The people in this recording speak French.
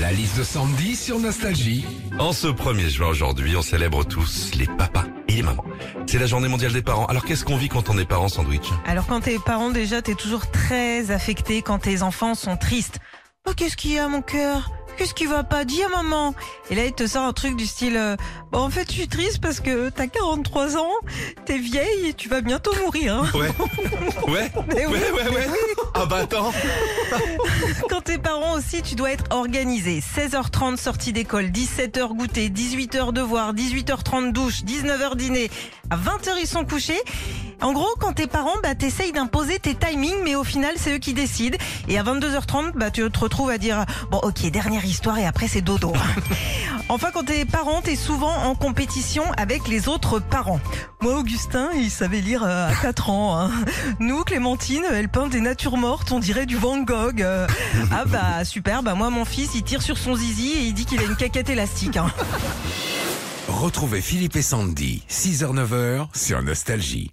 La liste de Sandy sur Nostalgie. En ce 1er juin aujourd'hui, on célèbre tous les papas et les mamans. C'est la journée mondiale des parents. Alors qu'est-ce qu'on vit quand on est parent sandwich? Alors quand t'es parent déjà, t'es toujours très affecté quand tes enfants sont tristes. Oh qu'est-ce qu'il y a mon cœur? Qu'est-ce qui va pas Dis à maman? Et là il te sort un truc du style euh, Bon en fait je suis triste parce que t'as 43 ans, t'es vieille et tu vas bientôt mourir. hein. Ouais. Ouais. Mais oui, ouais, ouais, ouais. Ah bah attends. Quand t'es parent aussi, tu dois être organisé. 16h30 sortie d'école, 17h goûter, 18h devoir, 18h30 douche, 19h dîner. À 20h ils sont couchés. En gros, quand t'es parent, bah t'essayes d'imposer tes timings, mais au final c'est eux qui décident. Et à 22h30, bah tu te retrouves à dire bon ok dernière histoire et après c'est dodo. enfin quand t'es parent, t'es souvent en compétition avec les autres parents. Moi Augustin, il savait lire euh, à 4 ans. hein. Nous Clémentine, elle peint des natures mortes, on dirait du Van Gogh. Euh, ah bah super, bah moi mon fils il tire sur son zizi et il dit qu'il a une caquette élastique. hein. Retrouvez Philippe et Sandy, 6h-9h sur Nostalgie.